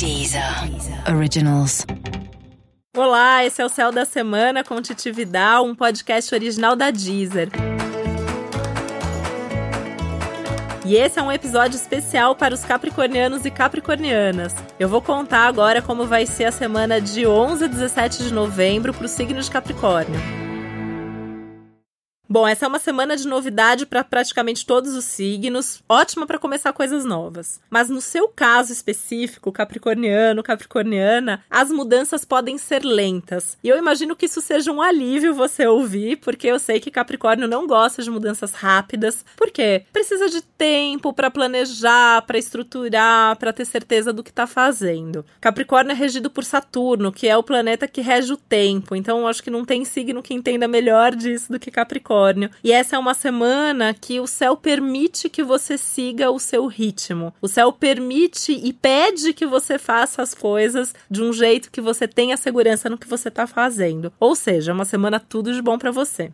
Deezer Originals. Olá, esse é o Céu da Semana com Titi Vidal, um podcast original da Deezer. E esse é um episódio especial para os capricornianos e capricornianas. Eu vou contar agora como vai ser a semana de 11 a 17 de novembro para o signo de Capricórnio. Bom, essa é uma semana de novidade para praticamente todos os signos, ótima para começar coisas novas. Mas no seu caso específico, capricorniano, capricorniana, as mudanças podem ser lentas. E eu imagino que isso seja um alívio você ouvir, porque eu sei que Capricórnio não gosta de mudanças rápidas. Por quê? Precisa de tempo para planejar, para estruturar, para ter certeza do que está fazendo. Capricórnio é regido por Saturno, que é o planeta que rege o tempo. Então, eu acho que não tem signo que entenda melhor disso do que Capricórnio. Capricórnio. E essa é uma semana que o céu permite que você siga o seu ritmo. O céu permite e pede que você faça as coisas de um jeito que você tenha segurança no que você está fazendo. Ou seja, é uma semana tudo de bom para você.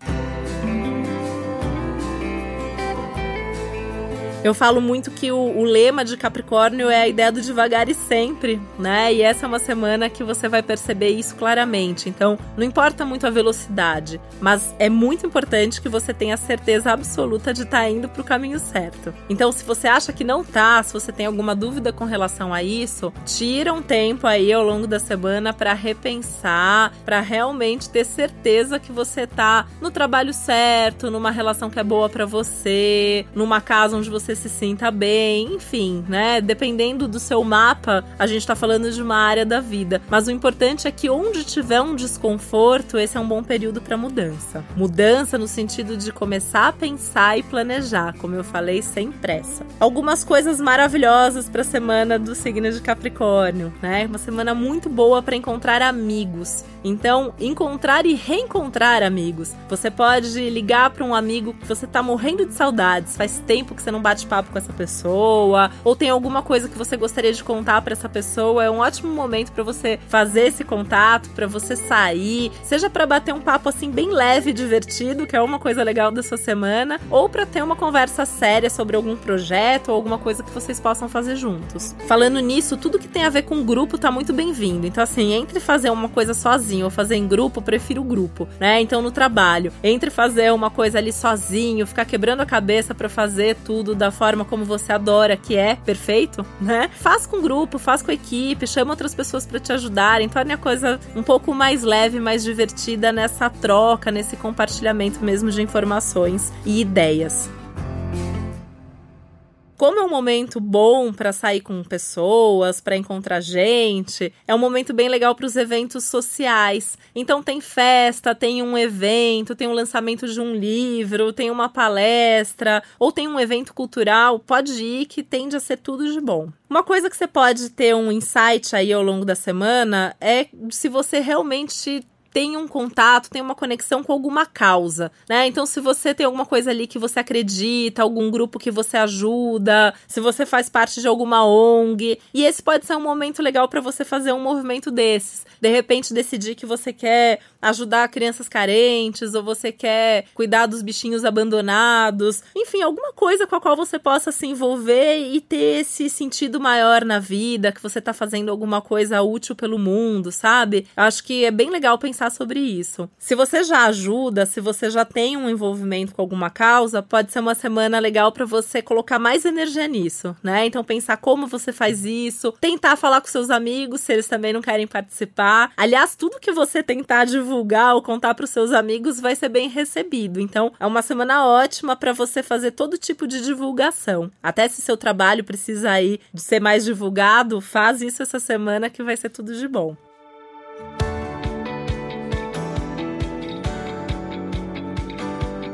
Eu falo muito que o, o, lema de Capricórnio é a ideia do devagar e sempre, né? E essa é uma semana que você vai perceber isso claramente. Então, não importa muito a velocidade, mas é muito importante que você tenha certeza absoluta de estar tá indo para o caminho certo. Então, se você acha que não tá, se você tem alguma dúvida com relação a isso, tira um tempo aí ao longo da semana para repensar, para realmente ter certeza que você tá no trabalho certo, numa relação que é boa para você, numa casa onde você se sinta bem, enfim, né? Dependendo do seu mapa, a gente tá falando de uma área da vida. Mas o importante é que onde tiver um desconforto, esse é um bom período para mudança. Mudança no sentido de começar a pensar e planejar, como eu falei, sem pressa. Algumas coisas maravilhosas para a semana do signo de Capricórnio, né? Uma semana muito boa para encontrar amigos. Então, encontrar e reencontrar amigos. Você pode ligar para um amigo que você tá morrendo de saudades, faz tempo que você não bate papo com essa pessoa, ou tem alguma coisa que você gostaria de contar para essa pessoa, é um ótimo momento para você fazer esse contato, para você sair, seja para bater um papo assim bem leve e divertido, que é uma coisa legal da sua semana, ou para ter uma conversa séria sobre algum projeto ou alguma coisa que vocês possam fazer juntos. Falando nisso, tudo que tem a ver com grupo tá muito bem-vindo. Então assim, entre fazer uma coisa sozinho ou fazer em grupo, prefiro grupo, né? Então no trabalho, entre fazer uma coisa ali sozinho, ficar quebrando a cabeça para fazer tudo da forma como você adora, que é perfeito, né? Faz com grupo, faz com equipe, chama outras pessoas para te ajudarem, torne a coisa um pouco mais leve, mais divertida nessa troca, nesse compartilhamento mesmo de informações e ideias como é um momento bom para sair com pessoas, para encontrar gente, é um momento bem legal para os eventos sociais. Então tem festa, tem um evento, tem um lançamento de um livro, tem uma palestra ou tem um evento cultural, pode ir que tende a ser tudo de bom. Uma coisa que você pode ter um insight aí ao longo da semana é se você realmente tem um contato, tem uma conexão com alguma causa, né? Então, se você tem alguma coisa ali que você acredita, algum grupo que você ajuda, se você faz parte de alguma ONG, e esse pode ser um momento legal para você fazer um movimento desses. De repente, decidir que você quer ajudar crianças carentes ou você quer cuidar dos bichinhos abandonados, enfim, alguma coisa com a qual você possa se envolver e ter esse sentido maior na vida, que você tá fazendo alguma coisa útil pelo mundo, sabe? Acho que é bem legal pensar pensar sobre isso. Se você já ajuda, se você já tem um envolvimento com alguma causa, pode ser uma semana legal para você colocar mais energia nisso, né? Então pensar como você faz isso, tentar falar com seus amigos se eles também não querem participar. Aliás, tudo que você tentar divulgar ou contar para os seus amigos vai ser bem recebido. Então, é uma semana ótima para você fazer todo tipo de divulgação. Até se seu trabalho precisa aí de ser mais divulgado, faz isso essa semana que vai ser tudo de bom.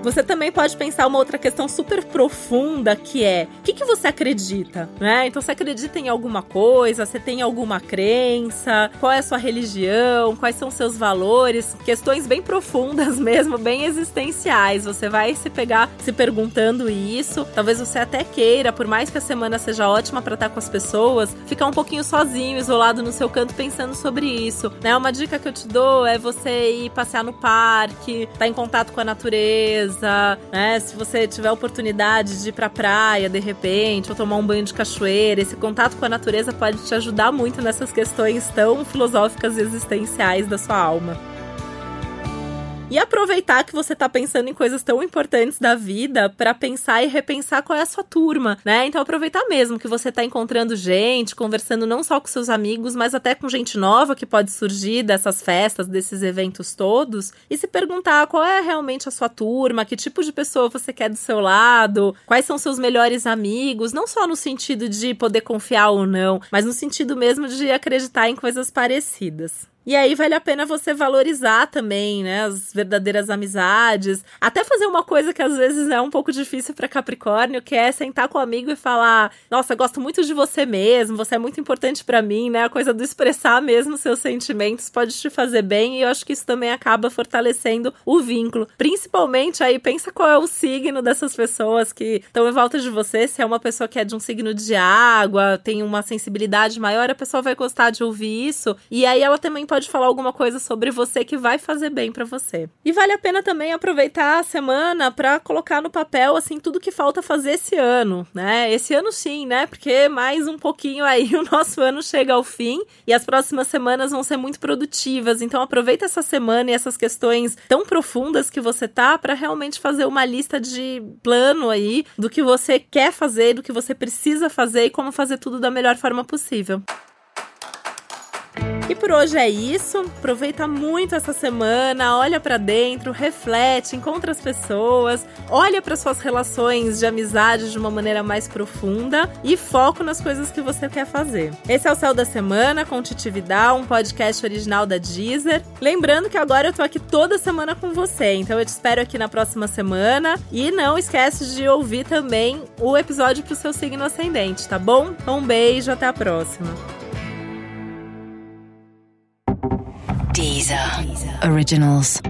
Você também pode pensar uma outra questão super profunda que é: o que, que você acredita? Né? Então, você acredita em alguma coisa? Você tem alguma crença? Qual é a sua religião? Quais são seus valores? Questões bem profundas mesmo, bem existenciais. Você vai se pegar se perguntando isso. Talvez você até queira, por mais que a semana seja ótima para estar com as pessoas, ficar um pouquinho sozinho, isolado no seu canto pensando sobre isso. Né? Uma dica que eu te dou é você ir passear no parque, estar tá em contato com a natureza natureza, né? Se você tiver oportunidade de ir pra praia de repente, ou tomar um banho de cachoeira, esse contato com a natureza pode te ajudar muito nessas questões tão filosóficas e existenciais da sua alma. E aproveitar que você tá pensando em coisas tão importantes da vida para pensar e repensar qual é a sua turma, né? Então aproveitar mesmo que você tá encontrando gente, conversando não só com seus amigos, mas até com gente nova que pode surgir dessas festas, desses eventos todos, e se perguntar qual é realmente a sua turma, que tipo de pessoa você quer do seu lado, quais são seus melhores amigos, não só no sentido de poder confiar ou não, mas no sentido mesmo de acreditar em coisas parecidas. E aí vale a pena você valorizar também, né, as verdadeiras amizades. Até fazer uma coisa que às vezes é um pouco difícil para Capricórnio, que é sentar com o amigo e falar: "Nossa, gosto muito de você mesmo, você é muito importante para mim", né? A coisa do expressar mesmo seus sentimentos pode te fazer bem e eu acho que isso também acaba fortalecendo o vínculo. Principalmente aí pensa qual é o signo dessas pessoas que estão em volta de você, se é uma pessoa que é de um signo de água, tem uma sensibilidade maior, a pessoa vai gostar de ouvir isso. E aí ela também pode falar alguma coisa sobre você que vai fazer bem para você. E vale a pena também aproveitar a semana para colocar no papel assim tudo que falta fazer esse ano, né? Esse ano sim, né? Porque mais um pouquinho aí o nosso ano chega ao fim e as próximas semanas vão ser muito produtivas. Então aproveita essa semana e essas questões tão profundas que você tá para realmente fazer uma lista de plano aí do que você quer fazer, do que você precisa fazer e como fazer tudo da melhor forma possível. E por hoje é isso. Aproveita muito essa semana, olha para dentro, reflete, encontra as pessoas, olha para suas relações de amizade de uma maneira mais profunda e foco nas coisas que você quer fazer. Esse é o Céu da Semana com um podcast original da Deezer. Lembrando que agora eu tô aqui toda semana com você, então eu te espero aqui na próxima semana e não esquece de ouvir também o episódio pro seu signo ascendente, tá bom? Um beijo, até a próxima. Deezer. Originals.